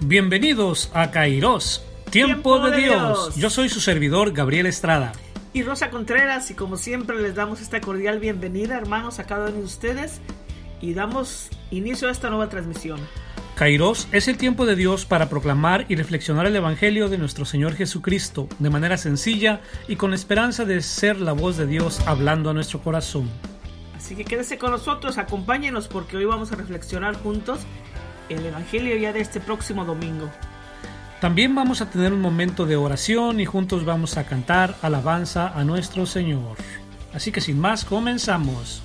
Bienvenidos a Kairos, Tiempo, de, Dios. Yo soy su servidor, Gabriel Estrada. Y Rosa Contreras, y como siempre les damos esta cordial bienvenida, hermanos, a cada uno de ustedes, y damos inicio a esta nueva transmisión. Kairos es el tiempo de Dios para proclamar y reflexionar el Evangelio de nuestro Señor Jesucristo de manera sencilla y con esperanza de ser la voz de Dios hablando a nuestro corazón. Así que quédese con nosotros, acompáñenos porque hoy vamos a reflexionar juntos el Evangelio ya de este próximo domingo. También vamos a tener un momento de oración y juntos vamos a cantar alabanza a nuestro Señor. Así que sin más, comenzamos.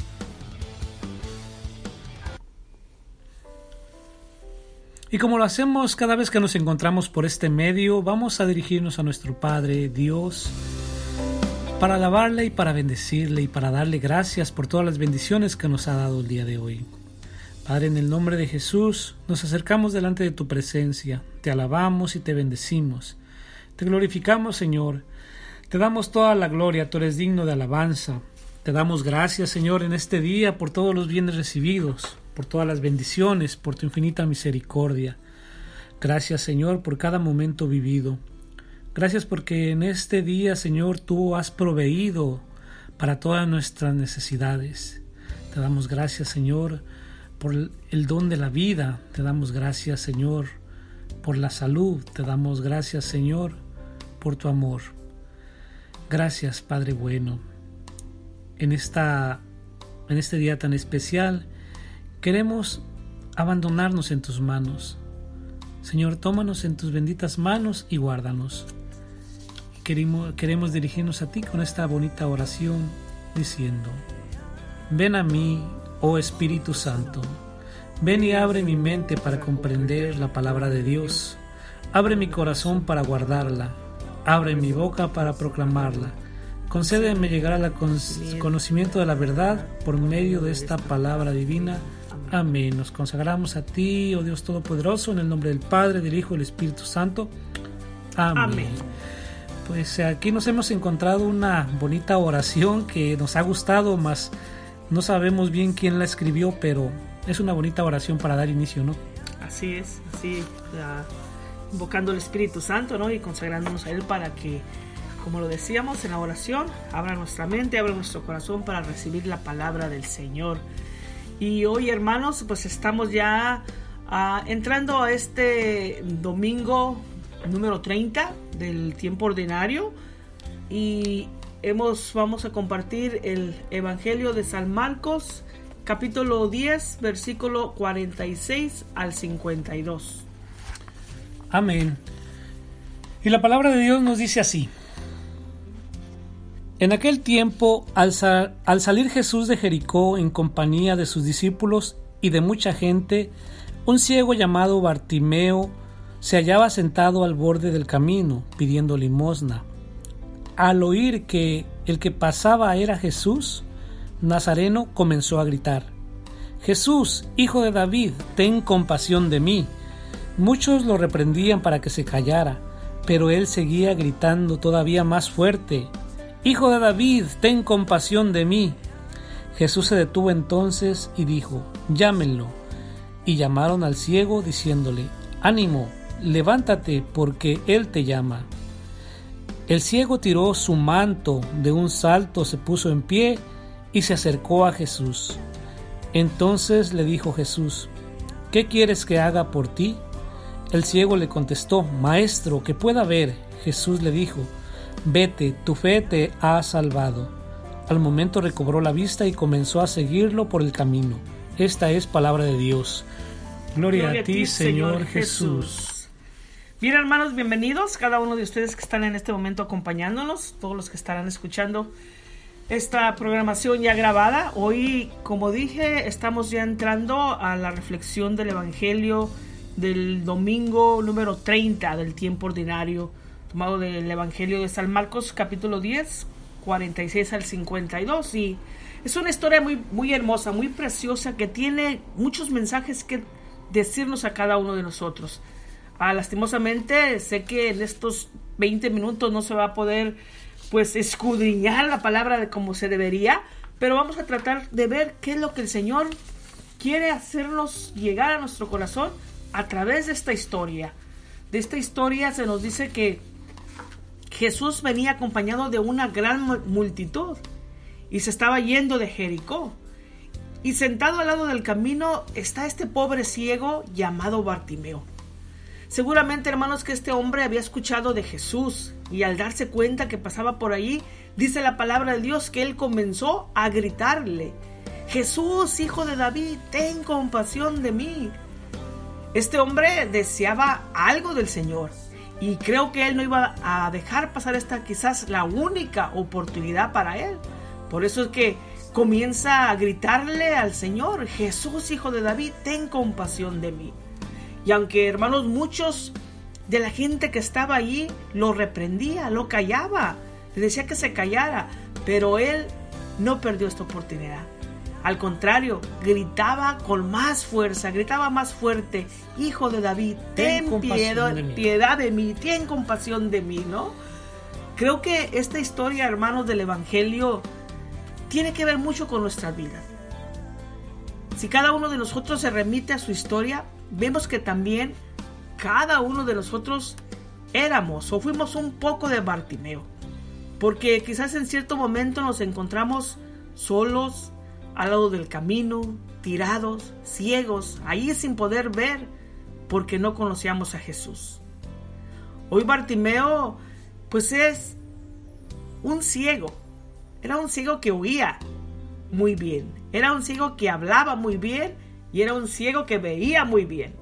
Y como lo hacemos cada vez que nos encontramos por este medio, vamos a dirigirnos a nuestro Padre Dios para alabarle y para bendecirle y para darle gracias por todas las bendiciones que nos ha dado el día de hoy. Padre, en el nombre de Jesús, nos acercamos delante de tu presencia, te alabamos y te bendecimos. Te glorificamos, Señor. Te damos toda la gloria, tú eres digno de alabanza. Te damos gracias, Señor, en este día por todos los bienes recibidos, por todas las bendiciones, por tu infinita misericordia. Gracias, Señor, por cada momento vivido. Gracias porque en este día, Señor, tú has proveído para todas nuestras necesidades. Te damos gracias, Señor, por el don de la vida. Te damos gracias, Señor, por la salud. Te damos gracias, Señor, por tu amor. Gracias, Padre bueno. En esta en este día tan especial queremos abandonarnos en tus manos. Señor, tómanos en tus benditas manos y guárdanos. Queremos, queremos dirigirnos a ti con esta bonita oración diciendo, ven a mí, oh Espíritu Santo, ven y abre mi mente para comprender la palabra de Dios, abre mi corazón para guardarla, abre mi boca para proclamarla. Concédeme llegar al conocimiento de la verdad por medio de esta palabra divina. Amén. Nos consagramos a ti, oh Dios Todopoderoso, en el nombre del Padre, del Hijo y del Espíritu Santo. Amén. Amén. Pues aquí nos hemos encontrado una bonita oración que nos ha gustado, más no sabemos bien quién la escribió, pero es una bonita oración para dar inicio, ¿no? Así es, así, invocando al Espíritu Santo, ¿no? Y consagrándonos a Él para que como lo decíamos en la oración, abra nuestra mente, abra nuestro corazón para recibir la palabra del Señor. Y hoy, hermanos, pues estamos ya uh, entrando a este domingo número 30 del tiempo ordinario y vamos a compartir el Evangelio de San Marcos capítulo 10 versículo 46 al 52. Amén. Y la palabra de Dios nos dice así: en aquel tiempo, al, salir Jesús de Jericó en compañía de sus discípulos y de mucha gente, un ciego llamado Bartimeo se hallaba sentado al borde del camino pidiendo limosna. Al oír que el que pasaba era Jesús, Nazareno comenzó a gritar, Jesús, hijo de David, ten compasión de mí. Muchos lo reprendían para que se callara, pero él seguía gritando todavía más fuerte, Hijo de David, ten compasión de mí. Jesús se detuvo entonces y dijo, Llámenlo. Y llamaron al ciego diciéndole, Ánimo, levántate, porque él te llama. El ciego tiró su manto, de un salto se puso en pie y se acercó a Jesús. Entonces le dijo Jesús, ¿qué quieres que haga por ti? El ciego le contestó, Maestro, que pueda ver. Jesús le dijo, Vete, tu fe te ha salvado. Al momento recobró la vista y comenzó a seguirlo por el camino. Esta es palabra de Dios. Gloria, a ti, Señor Jesús. Bien, hermanos, bienvenidos, cada uno de ustedes que están en este momento acompañándonos, todos los que estarán escuchando esta programación ya grabada. Hoy, como dije, estamos ya entrando a la reflexión del Evangelio del domingo número 30 del tiempo ordinario, tomado del Evangelio de San Marcos capítulo 10, 46 al 52. Y es una historia muy, muy hermosa, muy preciosa, que tiene muchos mensajes que decirnos a cada uno de nosotros. Ah, lastimosamente, sé que en estos 20 minutos no se va a poder pues escudriñar la palabra de como se debería, pero vamos a tratar de ver qué es lo que el Señor quiere hacernos llegar a nuestro corazón a través de esta historia. De esta historia se nos dice que Jesús venía acompañado de una gran multitud y se estaba yendo de Jericó. Y sentado al lado del camino está este pobre ciego llamado Bartimeo. Seguramente, hermanos, que este hombre había escuchado de Jesús y al darse cuenta que pasaba por ahí, dice la palabra de Dios que él comenzó a gritarle, Jesús, hijo de David, ten compasión de mí. Este hombre deseaba algo del Señor y creo que él no iba a dejar pasar esta quizás la única oportunidad para él. Por eso es que comienza a gritarle al Señor, Jesús, hijo de David, ten compasión de mí. Y aunque hermanos, muchos de la gente que estaba allí lo reprendía, lo callaba, le decía que se callara, pero él no perdió esta oportunidad. Al contrario, gritaba con más fuerza, gritaba más fuerte, Hijo de David, ten, piedad, de piedad de mí, ten compasión de mí, ¿no? Creo que esta historia, hermanos, del Evangelio tiene que ver mucho con nuestras vidas. Si cada uno de nosotros se remite a su historia, vemos que también cada uno de nosotros éramos o fuimos un poco de Bartimeo. Porque quizás en cierto momento nos encontramos solos, al lado del camino, tirados, ciegos, ahí sin poder ver, porque no conocíamos a Jesús. Hoy Bartimeo, pues es un ciego. Era un ciego que oía muy bien. Era un ciego que hablaba muy bien y era un ciego que veía muy bien.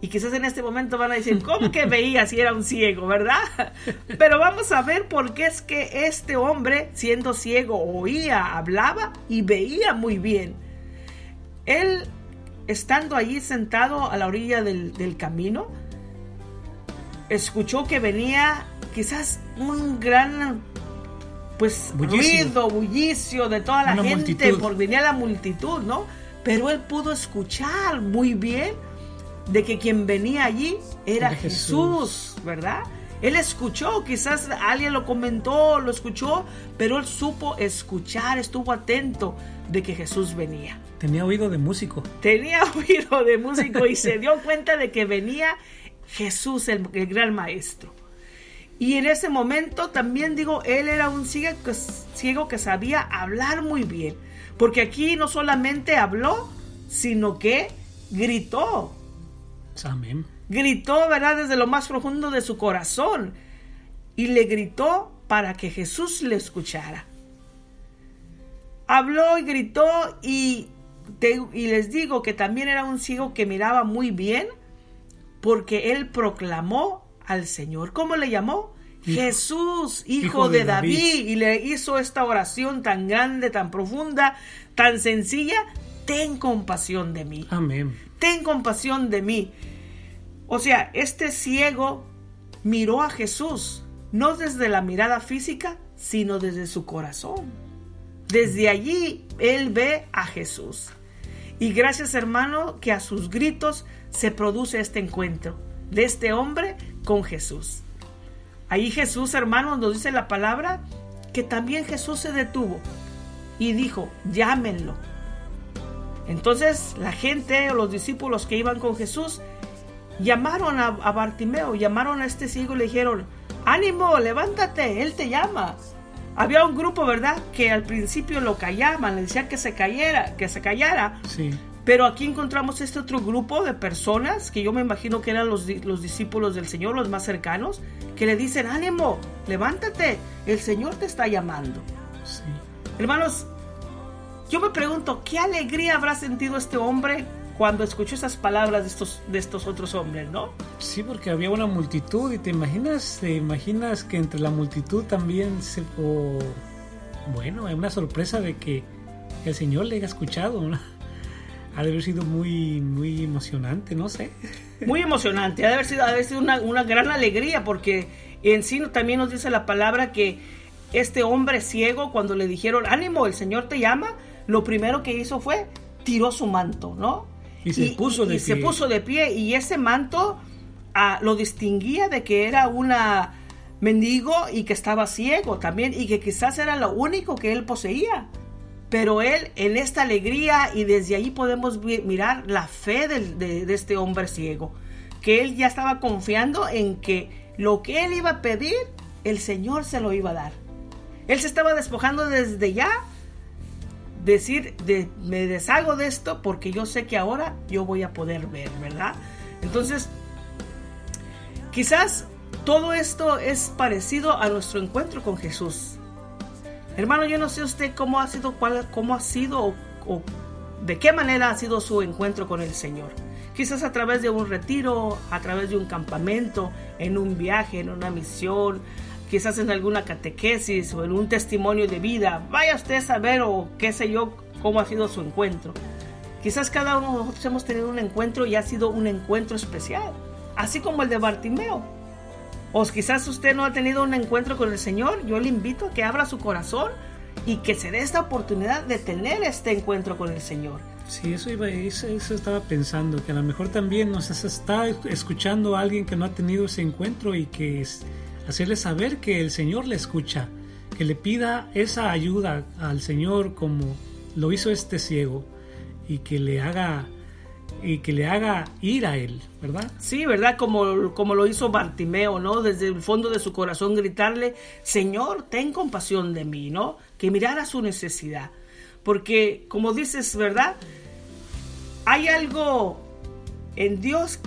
Y quizás en este momento van a decir, ¿cómo que veía si era un ciego, verdad? Pero vamos a ver por qué es que este hombre, siendo ciego, oía, hablaba y veía muy bien. Él, estando allí sentado a la orilla del, camino, escuchó que venía quizás un gran pues ruido, bullicio de toda la gente, por venía la multitud, ¿no? Pero él pudo escuchar muy bien de que quien venía allí era, Jesús. ¿verdad? Él escuchó, quizás alguien lo comentó, lo escuchó, pero él supo escuchar, estuvo atento de que Jesús venía. Tenía oído de músico. Tenía oído de músico y se dio cuenta de que venía Jesús, el, gran maestro. Y en ese momento también digo, él era un ciego que sabía hablar muy bien. Porque aquí no solamente habló, sino que gritó. Amén. Gritó, ¿verdad? Desde lo más profundo de su corazón. Y le gritó para que Jesús le escuchara. Habló y gritó y, y les digo que también era un ciego que miraba muy bien porque él proclamó al Señor. ¿Cómo le llamó? Jesús, hijo, de, David. y le hizo esta oración tan grande, tan profunda, tan sencilla, ten compasión de mí. Amén. Ten compasión de mí. O sea, este ciego miró a Jesús, no desde la mirada física, sino desde su corazón. Desde allí él ve a Jesús. Y gracias hermano que a sus gritos se produce este encuentro de este hombre con Jesús. Ahí Jesús, hermanos, nos dice la palabra que también Jesús se detuvo y dijo, llámenlo. Entonces la gente o los discípulos que iban con Jesús llamaron a, Bartimeo, llamaron a este ciego y le dijeron, ánimo, levántate, él te llama. Había un grupo, ¿verdad? Que al principio lo callaban, le decían que se cayera, que se callara. Sí. Pero aquí encontramos este otro grupo de personas, que yo me imagino que eran los, los discípulos del Señor, los más cercanos, que le dicen, ánimo, levántate, el Señor te está llamando. Sí. Hermanos, yo me pregunto, ¿qué alegría habrá sentido este hombre cuando escuchó esas palabras de estos, de estos otros hombres, no? Sí, porque había una multitud y te imaginas, te imaginas que entre la multitud también se... bueno, es una sorpresa de que el Señor le haya escuchado. ¿no? Ha de haber sido muy, muy emocionante, no sé. Muy emocionante, ha de haber sido, ha de haber sido una, una gran alegría porque en sí también nos dice la palabra que este hombre ciego, cuando le dijeron, ánimo, el Señor te llama, lo primero que hizo fue tiró su manto, ¿no? Y se puso de y se pie. puso de pie y ese manto ah, lo distinguía de que era una mendigo y que estaba ciego también y que quizás era lo único que él poseía. Pero él en esta alegría y desde ahí podemos mirar la fe de este hombre ciego, que él ya estaba confiando en que lo que él iba a pedir, el Señor se lo iba a dar. Él se estaba despojando desde ya decir, de, me deshago de esto porque yo sé que ahora yo voy a poder ver, ¿verdad? Entonces, quizás todo esto es parecido a nuestro encuentro con Jesús. Hermano, yo no sé usted cómo ha sido, cuál, cómo ha sido o, o de qué manera ha sido su encuentro con el Señor. Quizás a través de un retiro, a través de un campamento, en un viaje, en una misión, quizás en alguna catequesis o en un testimonio de vida. Vaya usted a saber o qué sé yo cómo ha sido su encuentro. Quizás cada uno de nosotros hemos tenido un encuentro y ha sido un encuentro especial, así como el de Bartimeo. O quizás usted no ha tenido un encuentro con el Señor, yo le invito a que abra su corazón y que se dé esta oportunidad de tener este encuentro con el Señor. Sí, eso, iba, eso, eso estaba pensando, que a lo mejor también nos está escuchando a alguien que no ha tenido ese encuentro y que es hacerle saber que el Señor le escucha, que le pida esa ayuda al Señor como lo hizo este ciego y que le haga y que le haga ir a él, ¿verdad? Sí, ¿verdad? Como, como lo hizo Bartimeo, ¿no? Desde el fondo de su corazón gritarle, Señor, ten compasión de mí, ¿no? Que mirara su necesidad. Porque, como dices, ¿verdad? Hay algo en Dios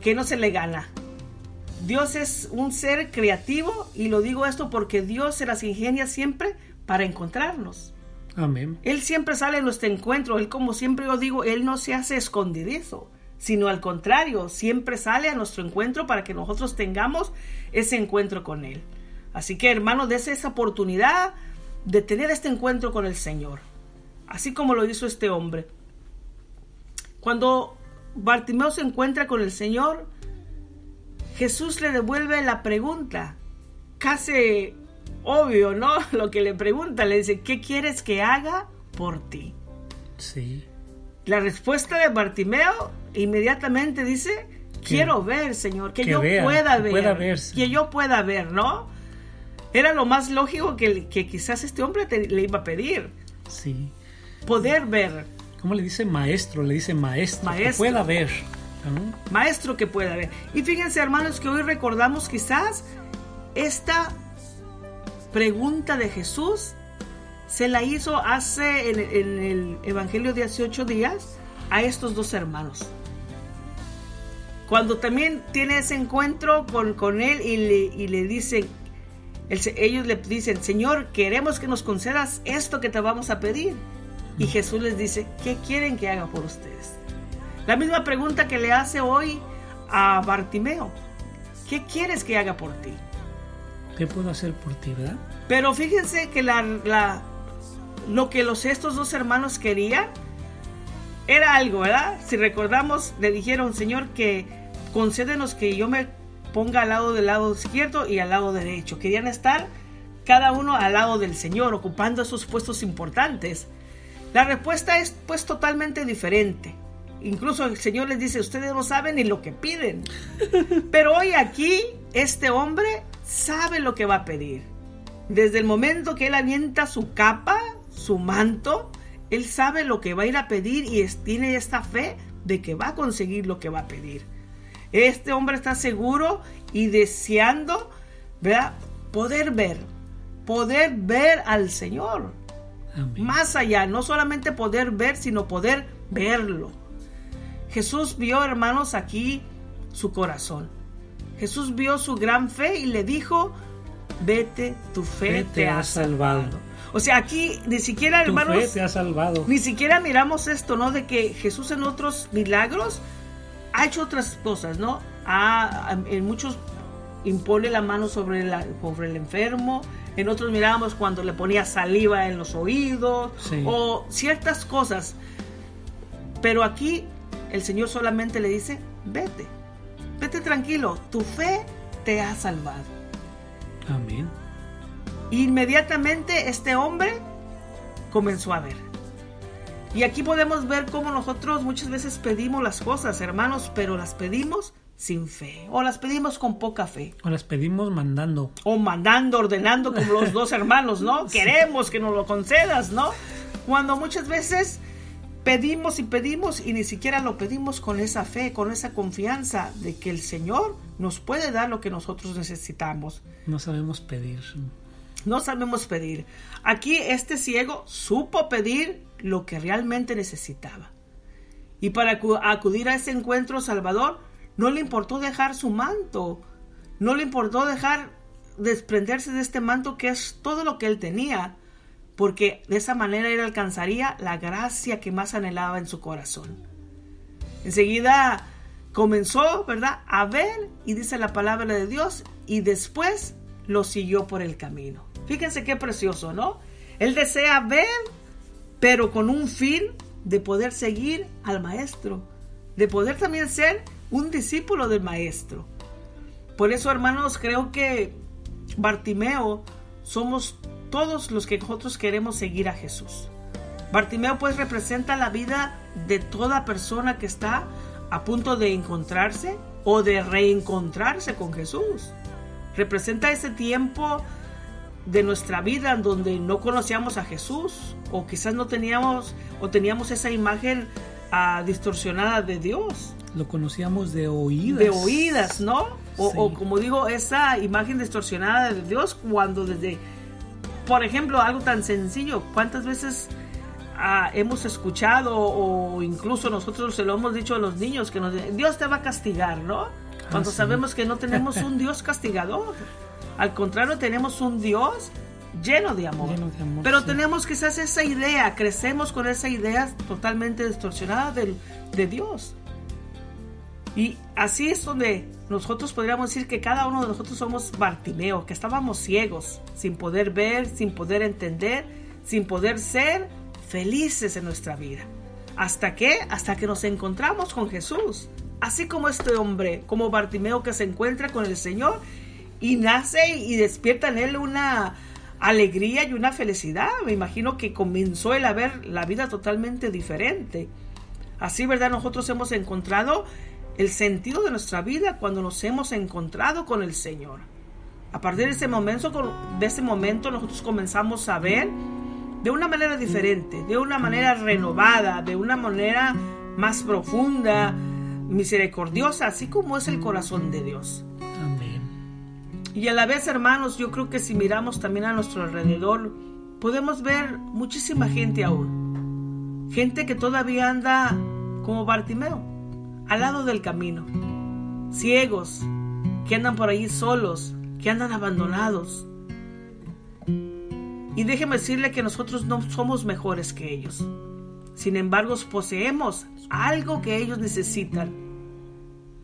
que no se le gana. Dios es un ser creativo y lo digo esto porque Dios se las ingenia siempre para encontrarnos. Él siempre sale a nuestro encuentro. Él, como siempre yo digo, Él no se hace escondidizo, sino al contrario, siempre sale a nuestro encuentro para que nosotros tengamos ese encuentro con Él. Así que, hermano, dése esa oportunidad de tener este encuentro con el Señor, así como lo hizo este hombre. Cuando Bartimeo se encuentra con el Señor, Jesús le devuelve la pregunta, casi obvio, ¿no? Lo que le pregunta, le dice, ¿qué quieres que haga por ti? Sí. La respuesta de Bartimeo inmediatamente dice, quiero ver, Señor, que, que yo vea, pueda que ver, pueda ver, Señor. que yo pueda ver, ¿no? Era lo más lógico que, que quizás este hombre te- le iba a pedir, Sí. poder ver, ¿Cómo le dice maestro? Le dice maestro. Que Maestro. pueda ver. ¿no? maestro que pueda ver. Y fíjense, hermanos, que hoy recordamos quizás esta pregunta de Jesús se la hizo hace en, en el Evangelio de hace ocho días a estos dos hermanos. Cuando también tiene ese encuentro con, con él y le, y le dicen, el ellos le dicen, Señor, queremos que nos concedas esto que te vamos a pedir. Y Jesús les dice, ¿qué quieren que haga por ustedes? La misma pregunta que le hace hoy a Bartimeo. ¿Qué quieres que haga por ti? ¿Qué puedo hacer por ti, verdad? Pero fíjense que la, la- lo que los, estos dos hermanos querían era algo, ¿verdad? Si recordamos, le dijeron, Señor, que concédenos que yo me ponga al lado del lado izquierdo y al lado derecho. Querían estar cada uno al lado del Señor, ocupando esos puestos importantes. La respuesta es pues totalmente diferente. Incluso el Señor les dice, ustedes no saben ni lo que piden. Pero hoy aquí, este hombre sabe lo que va a pedir. Desde el momento que él avienta su capa, su manto, él sabe lo que va a ir a pedir y tiene esta fe de que va a conseguir lo que va a pedir. Este hombre está seguro y deseando, ¿verdad? Poder ver, poder ver al Señor. Amén. Más allá, no solamente poder ver, sino poder verlo. Jesús vio, hermanos, aquí su corazón. Jesús vio su gran fe y le dijo, vete, tu fe, te, ha salvado. O sea, aquí ni siquiera, Tu hermanos, fe te ha salvado. ni siquiera miramos esto, ¿no? De que Jesús en otros milagros ha hecho otras cosas, ¿no? Ha, en muchos impone la mano sobre, la, sobre el enfermo, en otros mirábamos cuando le ponía saliva en los oídos Sí. o ciertas cosas. Pero aquí el Señor solamente le dice, vete, vete tranquilo, tu fe te ha salvado. Amén. Inmediatamente este hombre comenzó a ver. Y aquí podemos ver cómo nosotros muchas veces pedimos las cosas, hermanos, pero las pedimos sin fe o las pedimos con poca fe. O las pedimos mandando. o mandando, ordenando como los dos hermanos, ¿no? Queremos que nos lo concedas, ¿no? Cuando muchas veces pedimos y pedimos y ni siquiera lo pedimos con esa fe, con esa confianza de que el Señor nos puede dar lo que nosotros necesitamos. No sabemos pedir. No sabemos pedir. Aquí este ciego supo pedir lo que realmente necesitaba. Y para acu- acudir a ese encuentro salvador, no le importó dejar su manto. No le importó dejar desprenderse de este manto que es todo lo que él tenía. Porque de esa manera él alcanzaría la gracia que más anhelaba en su corazón. Enseguida comenzó, ¿verdad?, a ver y dice la palabra de Dios y después lo siguió por el camino. Fíjense qué precioso, ¿no? Él desea ver, pero con un fin de poder seguir al maestro, de poder también ser un discípulo del maestro. Por eso, hermanos, creo que Bartimeo somos todos los que nosotros queremos seguir a Jesús. Bartimeo pues representa la vida de toda persona que está a punto de encontrarse o de reencontrarse con Jesús. Representa ese tiempo de nuestra vida en donde no conocíamos a Jesús o quizás no teníamos o teníamos esa imagen ah, distorsionada de Dios Lo conocíamos de oídas. de oídas, ¿no? O, Sí. o como digo, esa imagen distorsionada de Dios cuando desde, por ejemplo, algo tan sencillo, ¿cuántas veces ah, hemos escuchado o incluso nosotros se lo hemos dicho a los niños que nos dicen, Dios te va a castigar, ¿no? Cuando sí. sabemos que no tenemos un Dios castigador. Al contrario, tenemos un Dios lleno de amor. Lleno de amor, Pero sí. tenemos quizás esa idea, crecemos con esa idea totalmente distorsionada de Dios. Y así es donde nosotros podríamos decir que cada uno de nosotros somos Bartimeo, que estábamos ciegos, sin poder ver, sin poder entender, sin poder ser felices en nuestra vida. ¿Hasta qué? Hasta que nos encontramos con Jesús. Así como este hombre, como Bartimeo que se encuentra con el Señor y nace y despierta en él una alegría y una felicidad. Me imagino que comenzó él a ver la vida totalmente diferente. Así, ¿verdad? Nosotros hemos encontrado el sentido de nuestra vida cuando nos hemos encontrado con el Señor. A partir de ese momento, de ese momento nosotros comenzamos a ver de una manera diferente, de una manera renovada, de una manera más profunda, misericordiosa, así como es el corazón de Dios. Amén. Y a la vez, hermanos, yo creo que si miramos también a nuestro alrededor, podemos ver muchísima gente aún. Gente que todavía anda como Bartimeo, al lado del camino. Ciegos, que andan por ahí solos, que andan abandonados. Y déjeme decirle que nosotros no somos mejores que ellos. Sin embargo, poseemos algo que ellos necesitan.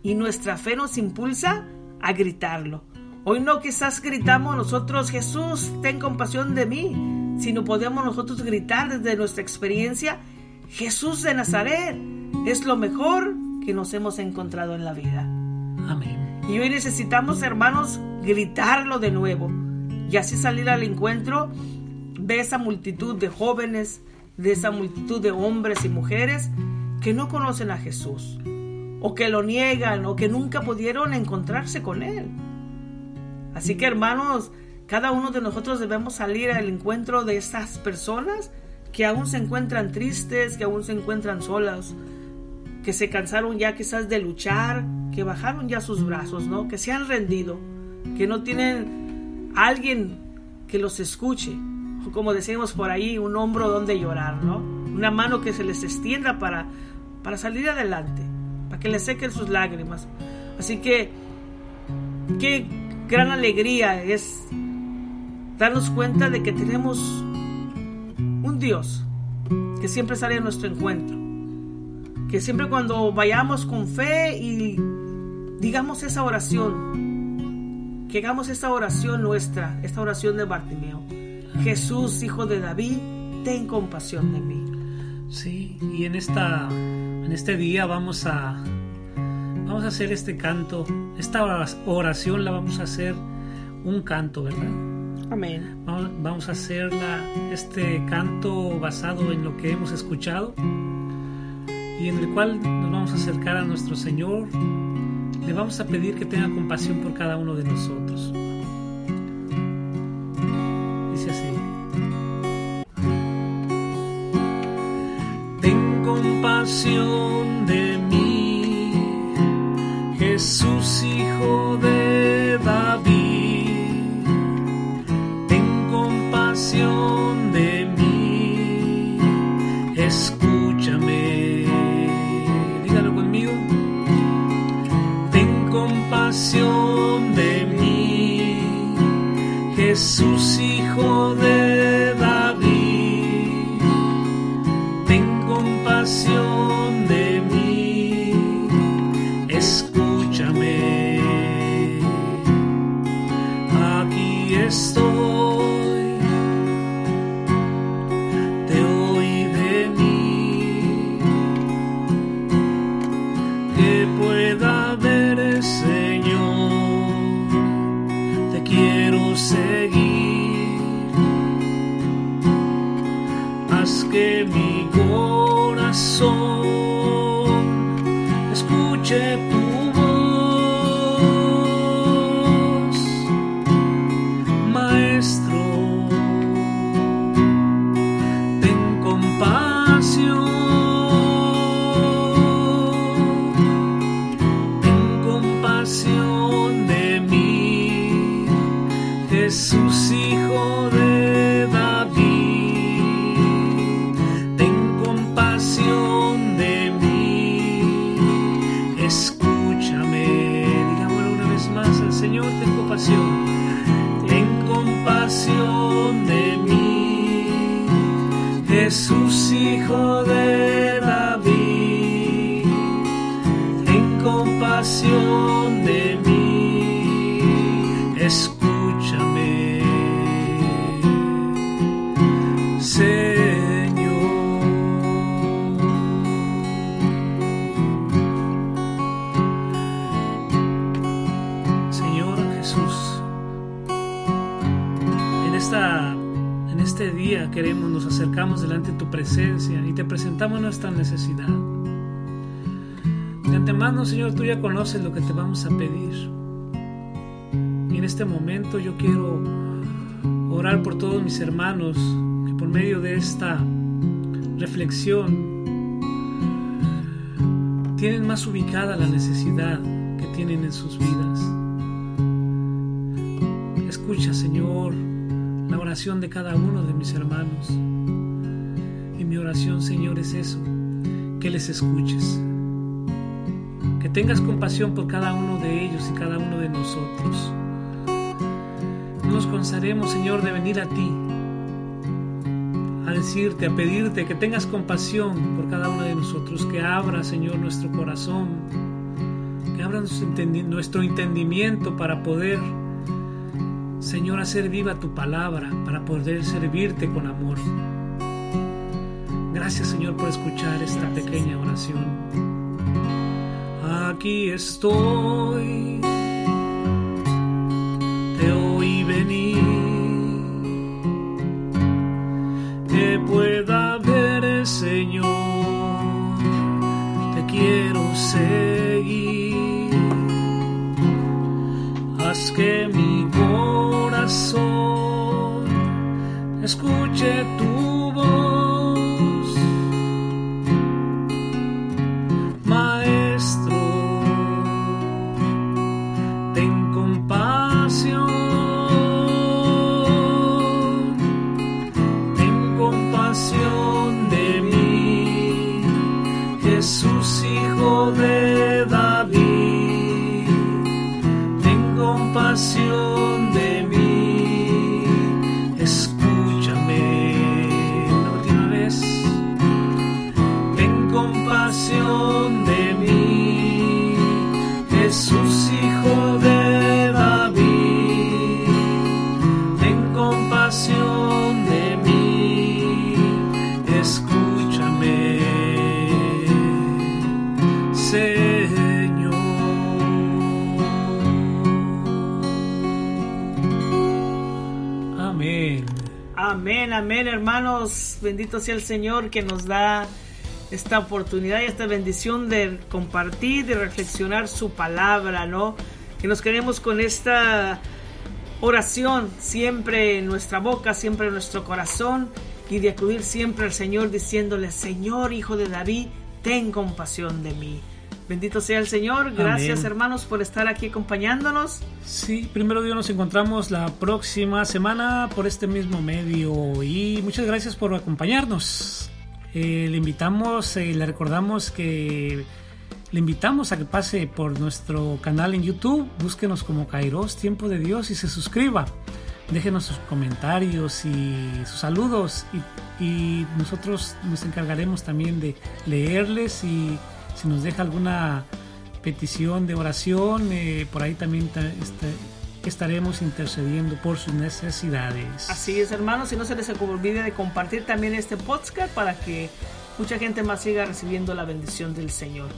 Y nuestra fe nos impulsa a gritarlo. Hoy no quizás gritamos nosotros, Jesús, ten compasión de mí, sino podemos nosotros gritar desde nuestra experiencia, Jesús de Nazaret es lo mejor que nos hemos encontrado en la vida. Amén. Y hoy necesitamos, hermanos, gritarlo de nuevo y así salir al encuentro de esa multitud de jóvenes, de esa multitud de hombres y mujeres que no conocen a Jesús, o que lo niegan, o que nunca pudieron encontrarse con Él. Así que, hermanos, cada uno de nosotros debemos salir al encuentro de esas personas que aún se encuentran tristes, que aún se encuentran solas, que se cansaron ya quizás de luchar, que bajaron ya sus brazos, ¿no? Que se han rendido, que no tienen alguien que los escuche, o como decimos por ahí, un hombro donde llorar, ¿no? Una mano que se les extienda para, para salir adelante, para que les sequen sus lágrimas. Así que, qué gran alegría es darnos cuenta de que tenemos un Dios que siempre sale a nuestro encuentro que siempre cuando vayamos con fe y digamos esa oración, que hagamos esta oración nuestra, esta oración de Bartimeo. Jesús, hijo de David, ten compasión de mí. Sí, y en esta en este día vamos a vamos a hacer este canto, esta oración la vamos a hacer un canto, ¿verdad? Amén. Vamos, vamos a hacer este canto basado en lo que hemos escuchado y en el cual nos vamos a acercar a nuestro Señor. Le vamos a pedir que tenga compasión por cada uno de nosotros. Dice así. Ten compasión estoy, De antemano, Señor, tú ya conoces lo que te vamos a pedir. Y en este momento yo quiero orar por todos mis hermanos que por medio de esta reflexión tienen más ubicada la necesidad que tienen en sus vidas. Escucha, Señor, la oración de cada uno de mis hermanos. Y mi oración, Señor, es eso, que les escuches. Tengas compasión por cada uno de ellos y cada uno de nosotros. No nos cansaremos, Señor, de venir a ti, a decirte, a pedirte que tengas compasión por cada uno de nosotros, que abra, Señor, nuestro corazón, que abra nuestro entendimiento para poder Señor, hacer viva tu palabra para poder servirte con amor. Gracias, Señor, por escuchar esta pequeña oración. Aquí estoy, te oí venir, que pueda ver, Señor, te quiero seguir. Haz que mi corazón escuche tu Jesús, Hijo de Bendito sea el Señor que nos da esta oportunidad y esta bendición de compartir, de reflexionar su palabra, ¿no? Que nos queremos con esta oración siempre en nuestra boca, siempre en nuestro corazón y de acudir siempre al Señor diciéndole, Señor, Hijo de David, ten compasión de mí. Bendito sea el Señor. Gracias Amén. hermanos por estar aquí acompañándonos. Sí, primero Dios nos encontramos la próxima semana por este mismo medio y muchas gracias por acompañarnos. Eh, le invitamos, eh, le recordamos que le invitamos a que pase por nuestro canal en YouTube, búsquenos como Kairos Tiempo de Dios y se suscriba. Déjenos sus comentarios y sus saludos y, y nosotros nos encargaremos también de leerles y si nos deja alguna petición de oración, eh, por ahí también ta- este, estaremos intercediendo por sus necesidades. Así es hermanos, y no se les olvide de compartir también este podcast para que mucha gente más siga recibiendo la bendición del Señor.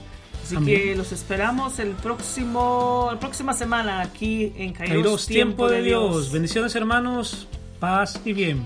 Así Amén. que los esperamos el próximo, la próxima semana aquí en Kairos, Kairos, tiempo de Dios. Bendiciones hermanos, paz y bien.